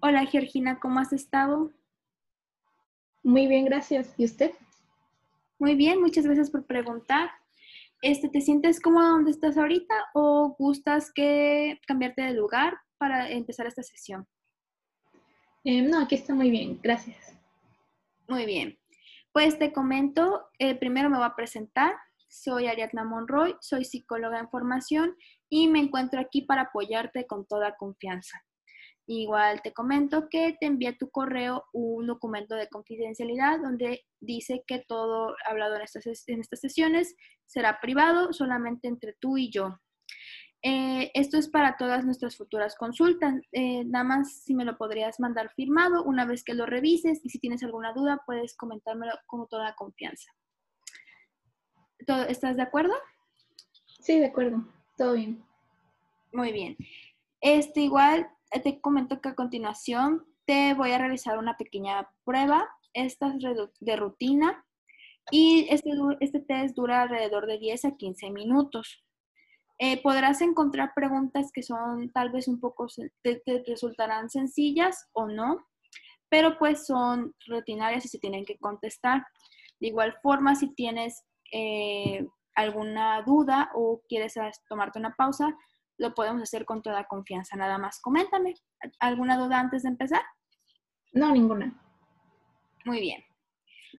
Hola Georgina, ¿cómo has estado? Muy bien, gracias. ¿Y usted? Muy bien, muchas gracias por preguntar. Este, ¿Te sientes cómoda donde estás ahorita o gustas que cambiarte de lugar para empezar esta sesión? Eh, no, aquí está muy bien, gracias. Muy bien. Pues te comento, eh, primero me voy a presentar. Soy Ariadna Monroy, soy psicóloga en formación y me encuentro aquí para apoyarte con toda confianza. Igual te comento que te envié tu correo un documento de confidencialidad donde dice que todo hablado en estas, en estas sesiones será privado solamente entre tú y yo. Eh, esto es para todas nuestras futuras consultas. Eh, nada más si me lo podrías mandar firmado una vez que lo revises y si tienes alguna duda puedes comentármelo con toda confianza. ¿Estás de acuerdo? Sí, de acuerdo. Todo bien. Muy bien. Este igual te comento que a continuación te voy a realizar una pequeña prueba. Esta es de rutina y este, este test dura alrededor de 10 a 15 minutos. Eh, podrás encontrar preguntas que son tal vez un poco, te, resultarán sencillas o no, pero pues son rutinarias y se tienen que contestar. De igual forma, si tienes eh, alguna duda o quieres tomarte una pausa, lo podemos hacer con toda confianza. Nada más, coméntame. ¿Alguna duda antes de empezar? No, ninguna. Muy bien.